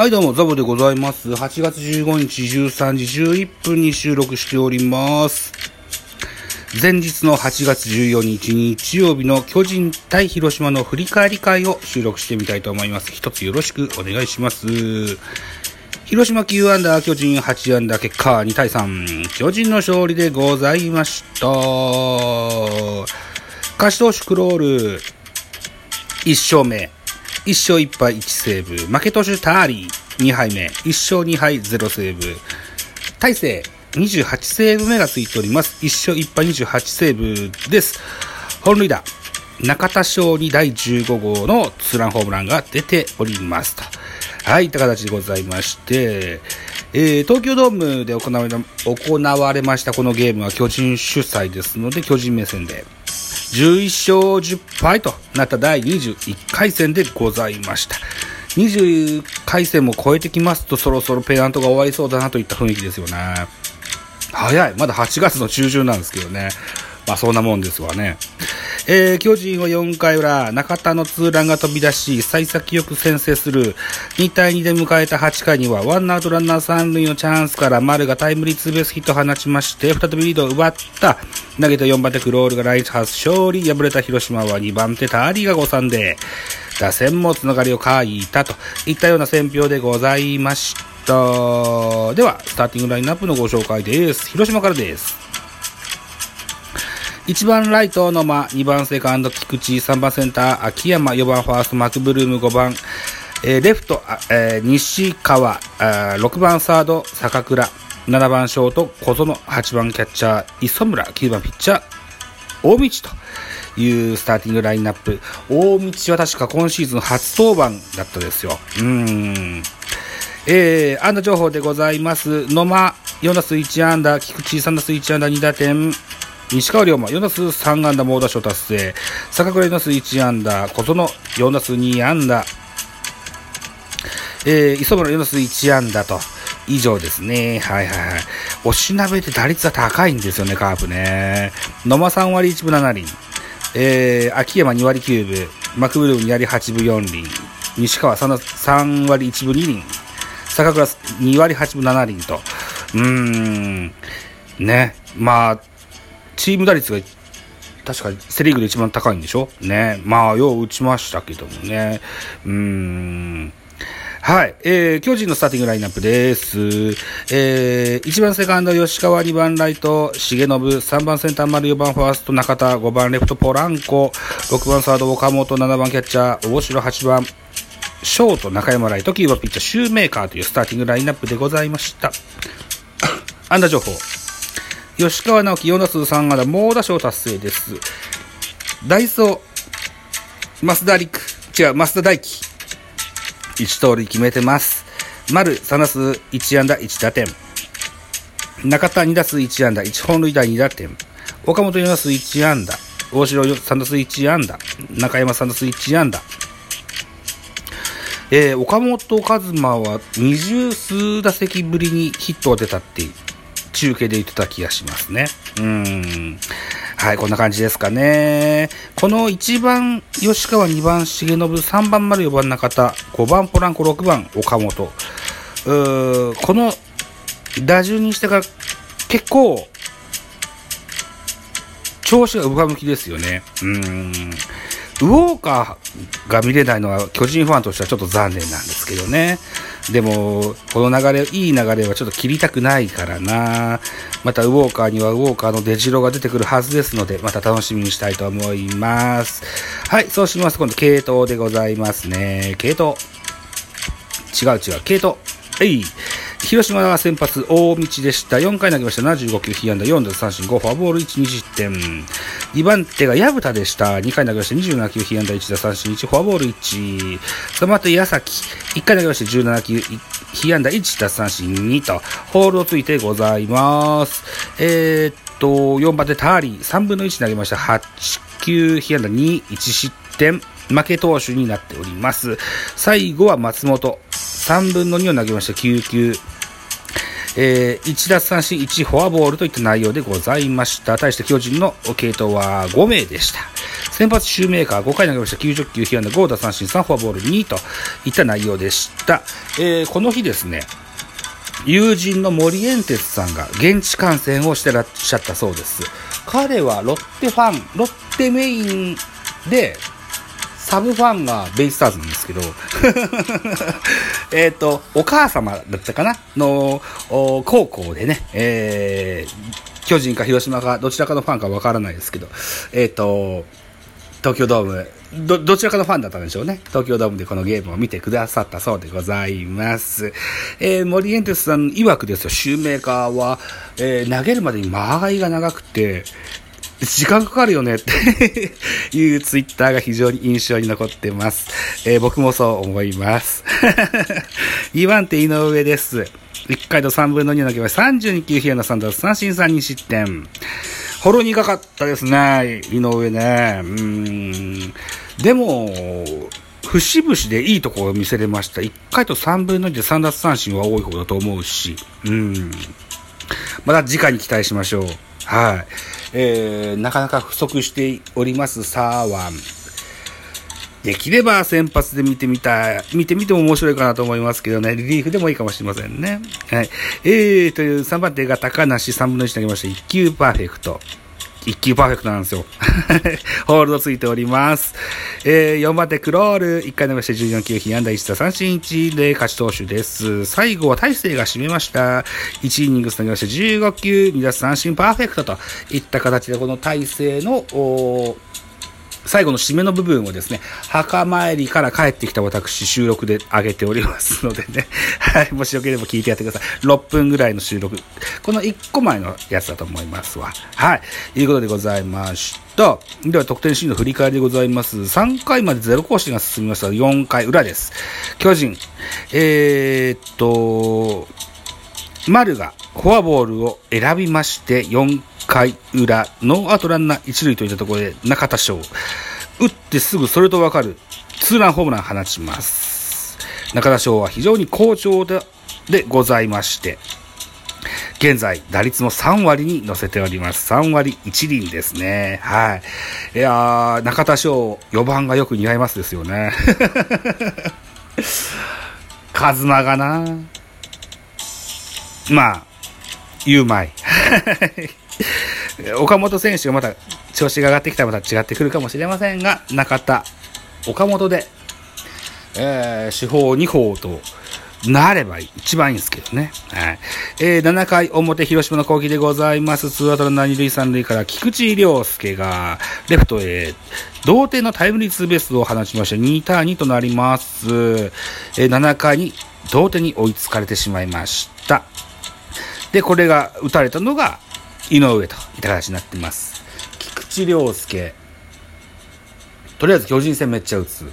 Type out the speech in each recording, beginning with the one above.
はい、どうも、ザボでございます。8月15日13時11分に収録しております。前日の8月14日日曜日の巨人対広島の振り返り会を収録してみたいと思います。一つよろしくお願いします。広島9アンダー、巨人8アンダー、結果2対3。巨人の勝利でございました。勝ち投手クロール、1勝目。1勝1敗1セーブ。負け投手ターリー2敗目。1勝2敗0セーブ。大勢28セーブ目がついております。1勝1敗28セーブです。本塁打。中田翔に第15号のツーランホームランが出ておりますと。はい、いった形でございまして、えー東京ドームで行われ行われましたこのゲームは巨人主催ですので、巨人目線で。11勝10敗となった第21回戦でございました。20回戦も超えてきますとそろそろペナントが終わりそうだなといった雰囲気ですよね。早い。まだ8月の中旬なんですけどね。まあそんなもんですわね。えー、巨人は4回裏、中田のツーランが飛び出し、幸先よく先制する。2対2で迎えた8回には、ワンアウトランナー3塁のチャンスから、丸がタイムリーツーベースヒットを放ちまして、再びリードを奪った。投げた4番手クロールがライト初勝利。敗れた広島は2番手ターリーが誤算で、打線もつながりを欠いたといったような選評でございました。では、スターティングラインナップのご紹介です。広島からです。1番ライト野間、2番セカンド菊池、3番センター秋山、4番ファーストマクブルーム、5番、えーレフト、えー西川、あ6番サード坂倉、7番ショート小園、8番キャッチャー磯村、9番ピッチャー大道というスターティングラインナップ。大道は確か今シーズン初登板だったですよ。うん。えー、安打情報でございます。野間、4打数1安打、菊池3打数1安打2打点、西川龍馬、4打数3安打猛打賞達成、坂倉4打数1安打、小園4打数2安打、えー、磯村4打数1安打と、以上ですね。はいはいはい。おしなべて打率は高いんですよね、カープね。野間3割1分7厘。えー、秋山2割9分。マクブルーム2割8分4厘。西川 3, 3割1分2厘。坂倉2割8分7厘と。うーん。ね。まあ、チーム打率が確かセ・リーグで一番高いんでしょ？ね。まあ、よう打ちましたけどもね。うーん。はい。えー、巨人のスターティングラインナップです。えー、1番セカンド吉川、2番ライト重信、3番センター丸、4番ファースト中田、5番レフトポランコ、6番サード岡本、7番キャッチャー大城、8番ショート中山ライト、9番ピッチャーシューメーカーというスターティングラインナップでございました。安打情報。吉川直樹4打数3安打、猛打賞達成です。ダイソー、増田陸、違う、増田大輝。1盗塁決めてます。丸3打数1安打1打点。中田2打数1安打1本塁打2打点。岡本4打数1安打。大城3打数1安打。中山3打数1安打。えー、岡本和真は二十数打席ぶりにヒットが出たって中継で言ってた気がしますね。うん。はい、こんな感じですかね。この1番吉川、2番重信、3番丸、4番中田、5番ポランコ、6番岡本。うーこの打順にしてから結構調子が上向きですよね。うん。ウォーカーが見れないのは巨人ファンとしてはちょっと残念なんですけどね。でも、この流れ、いい流れはちょっと切りたくないからな。またウォーカーにはウォーカーの出城が出てくるはずですので、また楽しみにしたいと思います。はい、そうします。今度、系統でございますね。系統。違う違う、系統。はい。広島は先発、大道でした。4回投げました。75球、被安打4奪三振、5フォアボール、1、2失点。2番手が矢蓋でした。2回投げました。27球、被安打1奪三振、1フォアボール、1。3番手、矢崎。1回投げました。17球、被安打1奪三振、2と、ホールをついてございます。えー、っと、4番手、ターリー。3分の1投げました。8球、被安打2、1失点。負け投手になっております。最後は松本。3分の2を投げました。9球。えー、1奪三振、1フォアボールといった内容でございました。対して巨人の系統は5名でした。先発シューメーカー5回投げました90球、被安打5打三振3フォアボール2といった内容でした。えー、この日ですね、友人の森エンテスさんが現地観戦をしてらっしゃったそうです。彼はロッテファン、ロッテメインで、サブファンがベイスターズなんですけど えっと、お母様だったかな？の、高校でね、えー、巨人か広島かどちらかのファンかわからないですけど、えっ、ー、と、東京ドーム、ど、どちらかのファンだったんでしょうね。東京ドームでこのゲームを見てくださったそうでございます。えー、森エンテスさん曰くですよ、シューメーカーは、えー、投げるまでに間合いが長くて、時間かかるよねって いうツイッターが非常に印象に残ってます。えー、僕もそう思います。2番手井上です。1回と3分の2投げは32球、平野さん奪三振3に失点。ほろ苦かったですね、井上ね。うん。でも、節々でいいところを見せれました。1回と3分の2で3奪三振は多い方だと思うし。うん。また次回に期待しましょう。はい。えー、なかなか不足しておりますサーワン。できれば先発で見てみたい、見てみても面白いかなと思いますけどね、リリーフでもいいかもしれませんね。はい。えー、という3番手が高梨3分の1投げました。1球パーフェクト。一級パーフェクトなんですよ。ホールドついております。えー、4番手クロール、1回投げして14球、被安打1打三振1で勝ち投手です。最後は大勢が締めました。1イニングス投げまして15球、2打三振パーフェクトといった形でこの大勢の、最後の締めの部分をですね、墓参りから帰ってきた私、収録で上げておりますのでね、はい、もしよければ聞いてやってください。6分ぐらいの収録。この1個前のやつだと思いますわ。はい。ということでございました。では、得点シーンの振り返りでございます。3回までゼロ更新が進みました。4回裏です。巨人、えー、っと、丸がフォアボールを選びまして、4回裏、ノーアウトランナー1塁といったところで中田翔、打ってすぐそれとわかるツーランホームラン放ちます。中田翔は非常に好調ででございまして、現在、打率も3割に乗せております。3割1厘ですね。はい。いやー、中田翔、4番がよく似合いますですよね。カズマがなまあ、言うまい。岡本選手がまた調子が上がってきたらまた違ってくるかもしれませんが、中田、岡本で、えー、手法2法となれば一番いいんですけどね。はい。えー、7回表、広島の攻撃でございます。ツーアウトランナー2塁3塁から菊池涼介がレフトへ同点のタイムリーツーベースを放ちまして2対2となります。えー、7回に同点に追いつかれてしまいました。で、これが打たれたのが井上といった形になってます。菊池涼介。とりあえず巨人戦めっちゃ打つ。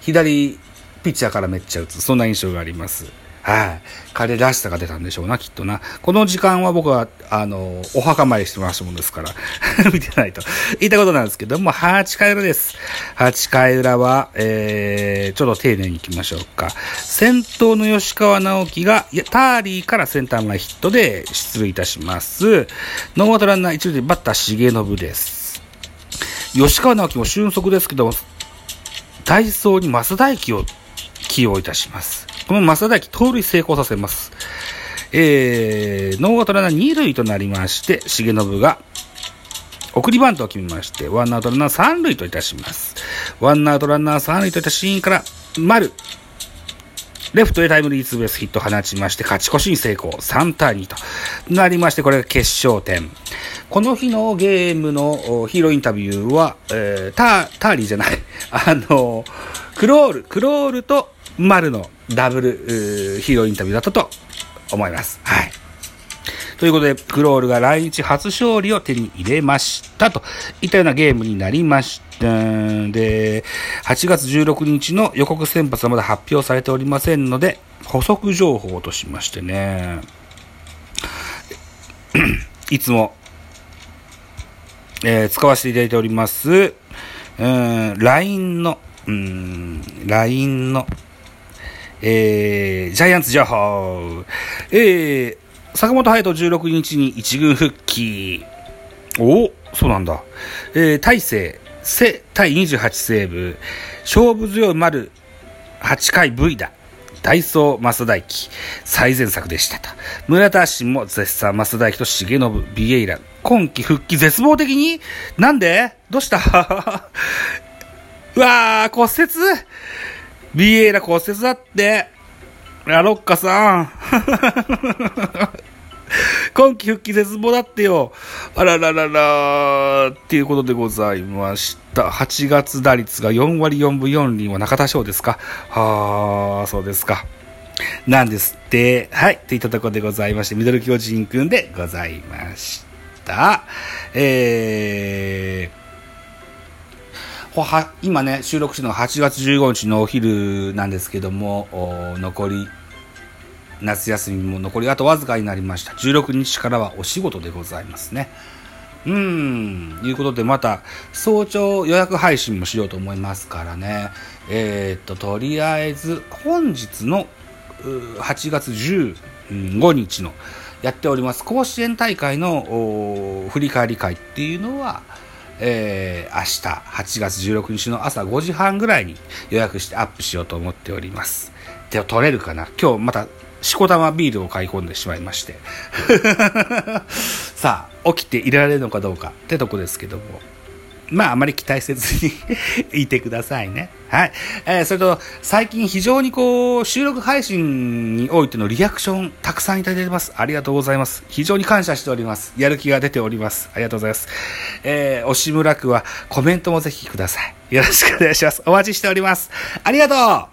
左ピッチャーからめっちゃ打つ。そんな印象があります。はい。彼らしさが出たんでしょうな、きっとな。この時間は僕は、あの、お墓参りしてましたもんですから、見てないと。言いたことなんですけども、8回裏です。8回裏は、えー、ちょっと丁寧に行きましょうか。先頭の吉川直樹が、いやターリーからセンター前ヒットで出塁いたします。ノーアウトランナー一塁でバッター重信です。吉川尚輝も俊足ですけど、代走に増田大輝を起用いたします。この増田大輝盗塁成功させます。えー、ノーアウトランナー2塁となりまして、重信が送りバントを決めまして、ワンアウトランナー3塁といたします。ワンアウトランナー3塁といたシーンから、丸、レフトへタイムリーツーベースヒットを放ちまして、勝ち越しに成功。3対2となりまして、これが決勝点。この日のゲームのヒーローインタビューは、えー、ター、ターリーじゃない。あの、クロール、クロールと丸のダブルヒーローインタビューだったと思います。はい。ということで、クロールが来日初勝利を手に入れましたといったようなゲームになりました。で、8月16日の予告先発はまだ発表されておりませんので、補足情報としましてね、いつも、えー、使わせていただいております、LINE の、LINE の、えー、ジャイアンツ情報。えー、坂本隼人16日に1軍復帰。おおそうなんだ。えー、大勢、せ対28セーブ、勝負強い丸8回 V だ。ダイソー増大輝、最善作でしたと。村田新も絶賛増大輝と重信ビエイラ。今季復帰絶望的に？なんで？どうした？うわー、骨折？ビエイラ骨折だって。ラロッカさん。今季復帰絶望だってよ。あららららっていうことでございました。8月打率が4割4分4厘は中田翔ですかはあ、そうですか。なんですって。はい。といったところでございまして、ミドル巨人くんでございました。えー、今ね、収録してるのが8月15日のお昼なんですけども、残り夏休みも残りあとわずかになりました。16日からはお仕事でございますね。うーん、いうことでまた早朝予約配信もしようと思いますからね。えー、っと、とりあえず本日の8月15日のやっております甲子園大会の振り返り会っていうのは、えー、明日8月16日の朝5時半ぐらいに予約してアップしようと思っております。では、取れるかな？今日またしこたまビールを買い込んでしまいまして さあ、起きていられるのかどうかってとこですけども。まあ、あまり期待せずにいてくださいね。はい。えー、それと、最近非常にこう、収録配信においてのリアクション、たくさんいただいてます。ありがとうございます。非常に感謝しております。やる気が出ております。ありがとうございます。えー、押村区はコメントもぜひください。よろしくお願いします。お待ちしております。ありがとう